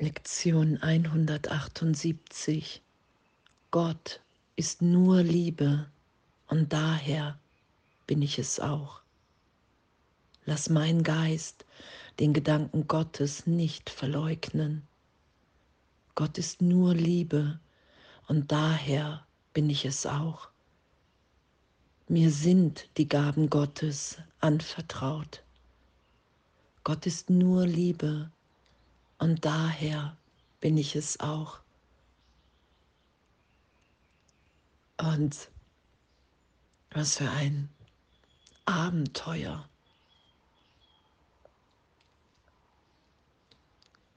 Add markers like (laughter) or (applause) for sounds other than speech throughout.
Lektion 178. Gott ist nur Liebe und daher bin ich es auch. Lass mein Geist den Gedanken Gottes nicht verleugnen. Gott ist nur Liebe und daher bin ich es auch. Mir sind die Gaben Gottes anvertraut. Gott ist nur Liebe und daher bin ich es auch. Und was für ein Abenteuer.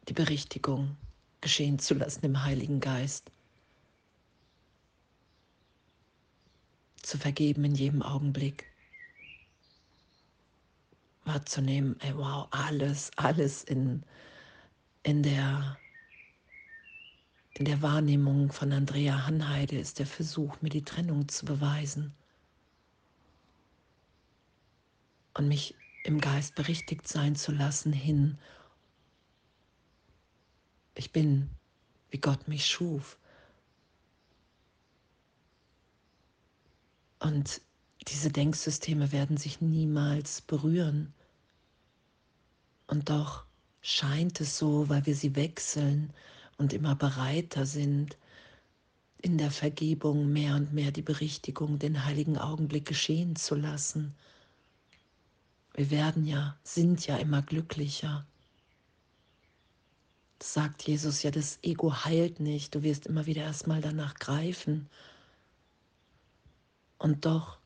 Die Berichtigung geschehen zu lassen im Heiligen Geist. Zu vergeben in jedem Augenblick. Wahrzunehmen, ey, wow, alles, alles in in der, in der Wahrnehmung von Andrea Hanheide ist der Versuch, mir die Trennung zu beweisen und mich im Geist berichtigt sein zu lassen hin. Ich bin, wie Gott mich schuf. Und diese Denksysteme werden sich niemals berühren. Und doch scheint es so, weil wir sie wechseln und immer bereiter sind, in der Vergebung mehr und mehr die Berichtigung, den heiligen Augenblick geschehen zu lassen. Wir werden ja, sind ja immer glücklicher. Sagt Jesus ja, das Ego heilt nicht, du wirst immer wieder erstmal danach greifen. Und doch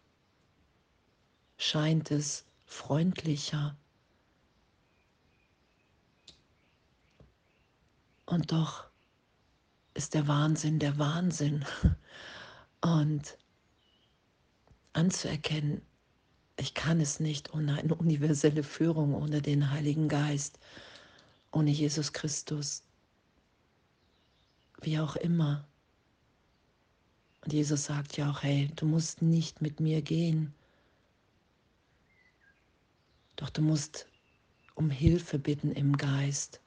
scheint es freundlicher, Und doch ist der Wahnsinn der Wahnsinn. (laughs) Und anzuerkennen, ich kann es nicht ohne eine universelle Führung, ohne den Heiligen Geist, ohne Jesus Christus. Wie auch immer. Und Jesus sagt ja auch, hey, du musst nicht mit mir gehen. Doch du musst um Hilfe bitten im Geist.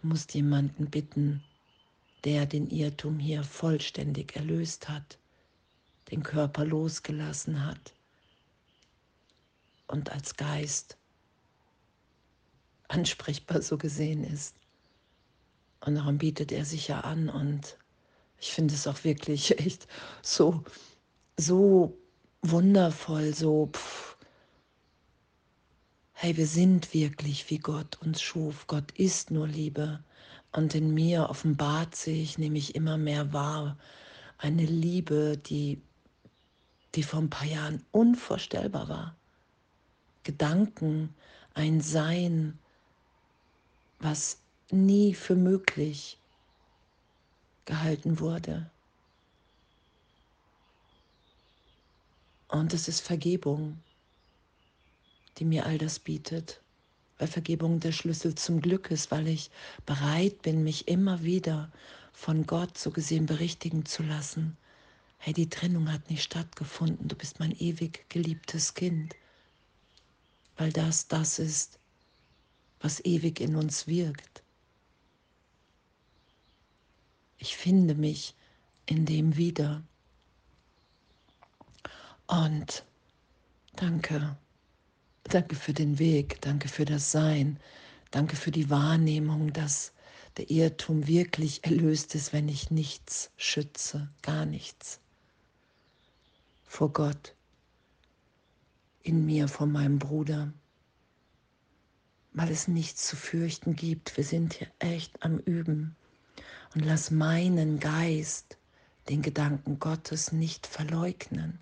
Du musst jemanden bitten, der den Irrtum hier vollständig erlöst hat, den Körper losgelassen hat und als Geist ansprechbar so gesehen ist. Und darum bietet er sich ja an und ich finde es auch wirklich (laughs) echt so, so wundervoll, so, pff, hey, wir sind wirklich, wie Gott uns schuf. Gott ist nur Liebe. Und in mir offenbart sich nämlich immer mehr wahr eine Liebe, die, die vor ein paar Jahren unvorstellbar war. Gedanken, ein Sein, was nie für möglich gehalten wurde. Und es ist Vergebung die mir all das bietet, weil Vergebung der Schlüssel zum Glück ist, weil ich bereit bin, mich immer wieder von Gott so gesehen berichtigen zu lassen. Hey, die Trennung hat nicht stattgefunden, du bist mein ewig geliebtes Kind, weil das das ist, was ewig in uns wirkt. Ich finde mich in dem wieder. Und danke. Danke für den Weg, danke für das Sein, danke für die Wahrnehmung, dass der Irrtum wirklich erlöst ist, wenn ich nichts schütze, gar nichts. Vor Gott, in mir, vor meinem Bruder, weil es nichts zu fürchten gibt. Wir sind hier echt am Üben. Und lass meinen Geist den Gedanken Gottes nicht verleugnen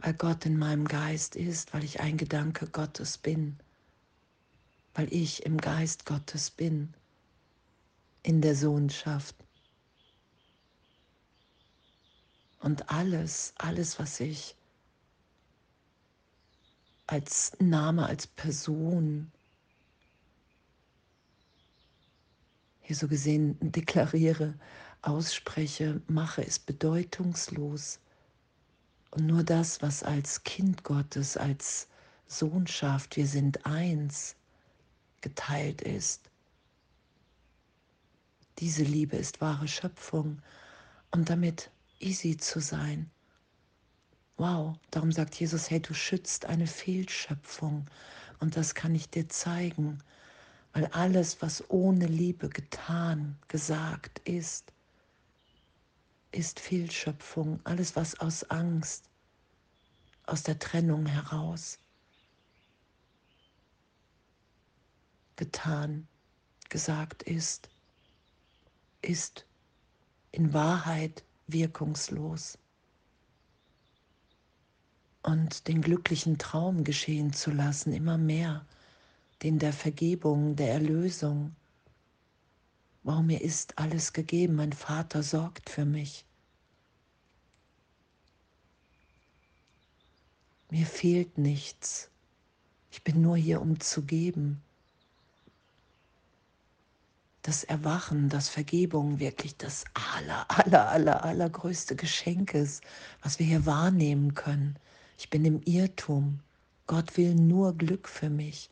weil Gott in meinem Geist ist, weil ich ein Gedanke Gottes bin, weil ich im Geist Gottes bin, in der Sohnschaft. Und alles, alles, was ich als Name, als Person hier so gesehen deklariere, ausspreche, mache, ist bedeutungslos und nur das, was als Kind Gottes, als Sohnschaft, wir sind eins, geteilt ist. Diese Liebe ist wahre Schöpfung und damit easy zu sein. Wow, darum sagt Jesus, hey, du schützt eine Fehlschöpfung und das kann ich dir zeigen, weil alles, was ohne Liebe getan, gesagt ist, ist Fehlschöpfung, alles, was aus Angst, aus der Trennung heraus getan, gesagt ist, ist in Wahrheit wirkungslos. Und den glücklichen Traum geschehen zu lassen, immer mehr, den der Vergebung, der Erlösung, Wow, mir ist alles gegeben, mein Vater sorgt für mich. Mir fehlt nichts. Ich bin nur hier, um zu geben. Das Erwachen, das Vergebung wirklich das aller, aller, aller, allergrößte Geschenk ist, was wir hier wahrnehmen können. Ich bin im Irrtum. Gott will nur Glück für mich.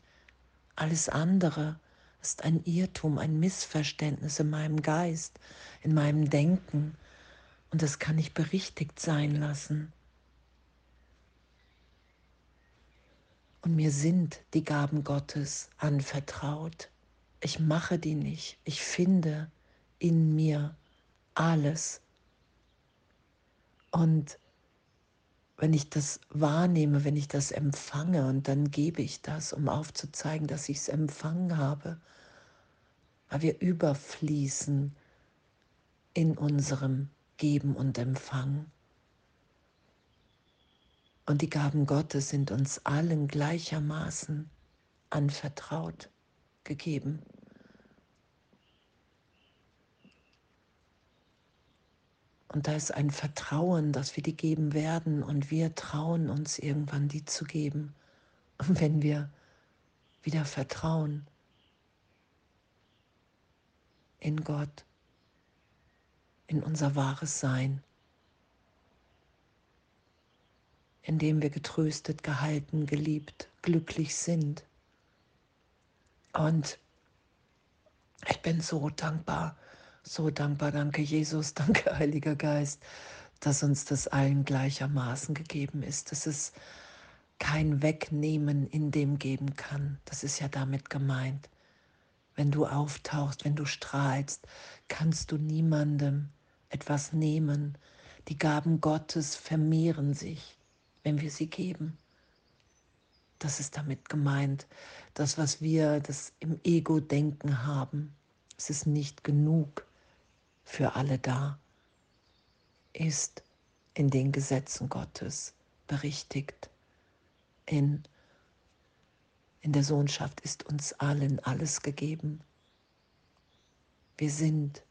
Alles andere ist ein Irrtum, ein Missverständnis in meinem Geist, in meinem Denken. Und das kann ich berichtigt sein lassen. Und mir sind die Gaben Gottes anvertraut. Ich mache die nicht. Ich finde in mir alles. Und wenn ich das wahrnehme, wenn ich das empfange und dann gebe ich das, um aufzuzeigen, dass ich es empfangen habe, weil wir überfließen in unserem Geben und Empfangen. Und die Gaben Gottes sind uns allen gleichermaßen anvertraut, gegeben. Und da ist ein Vertrauen, dass wir die geben werden und wir trauen uns irgendwann die zu geben. Und wenn wir wieder vertrauen in Gott, in unser wahres Sein, in dem wir getröstet, gehalten, geliebt, glücklich sind. Und ich bin so dankbar so dankbar, danke Jesus, (laughs) danke Heiliger Geist, dass uns das allen gleichermaßen gegeben ist, dass es kein Wegnehmen in dem geben kann. Das ist ja damit gemeint. Wenn du auftauchst, wenn du strahlst, kannst du niemandem etwas nehmen. Die Gaben Gottes vermehren sich, wenn wir sie geben. Das ist damit gemeint. Das, was wir das im Ego-Denken haben, es ist nicht genug für alle da, ist in den Gesetzen Gottes berichtigt. In, in der Sohnschaft ist uns allen alles gegeben. Wir sind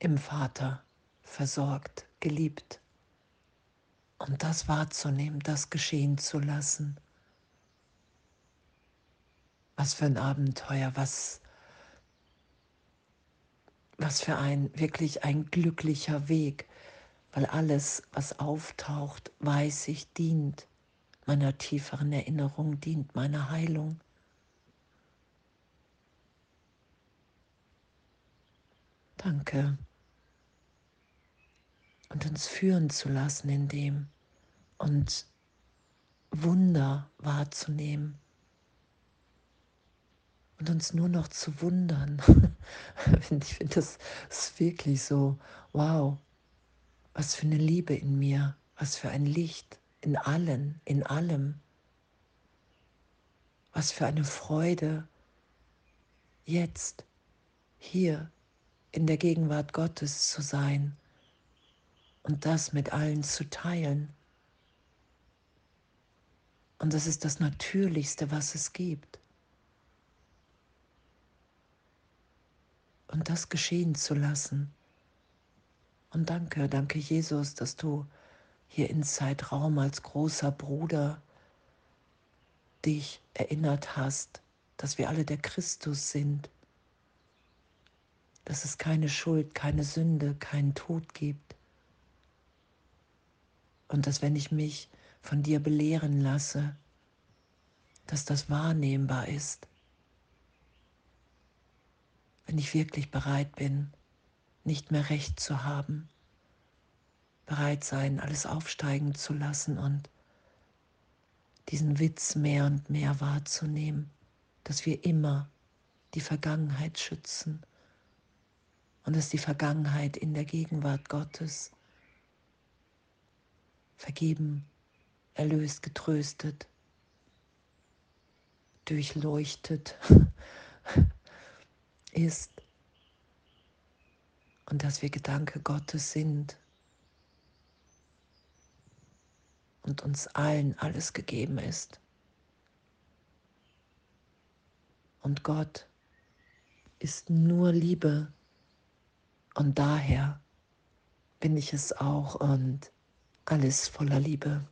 im Vater versorgt, geliebt. Und das wahrzunehmen, das geschehen zu lassen. Was für ein Abenteuer, was was für ein wirklich ein glücklicher Weg, weil alles, was auftaucht, weiß ich, dient meiner tieferen Erinnerung, dient meiner Heilung. Danke. Und uns führen zu lassen in dem und Wunder wahrzunehmen und uns nur noch zu wundern. (laughs) ich finde das ist wirklich so, wow, was für eine Liebe in mir, was für ein Licht in allen, in allem, was für eine Freude jetzt hier in der Gegenwart Gottes zu sein und das mit allen zu teilen. Und das ist das Natürlichste, was es gibt. Und das geschehen zu lassen. Und danke, danke Jesus, dass du hier in Zeitraum als großer Bruder dich erinnert hast, dass wir alle der Christus sind, dass es keine Schuld, keine Sünde, keinen Tod gibt. Und dass wenn ich mich von dir belehren lasse, dass das wahrnehmbar ist. Wenn ich wirklich bereit bin, nicht mehr recht zu haben, bereit sein, alles aufsteigen zu lassen und diesen Witz mehr und mehr wahrzunehmen, dass wir immer die Vergangenheit schützen und dass die Vergangenheit in der Gegenwart Gottes vergeben, erlöst, getröstet, durchleuchtet (laughs) ist und dass wir Gedanke Gottes sind und uns allen alles gegeben ist. Und Gott ist nur Liebe und daher bin ich es auch und alles voller Liebe.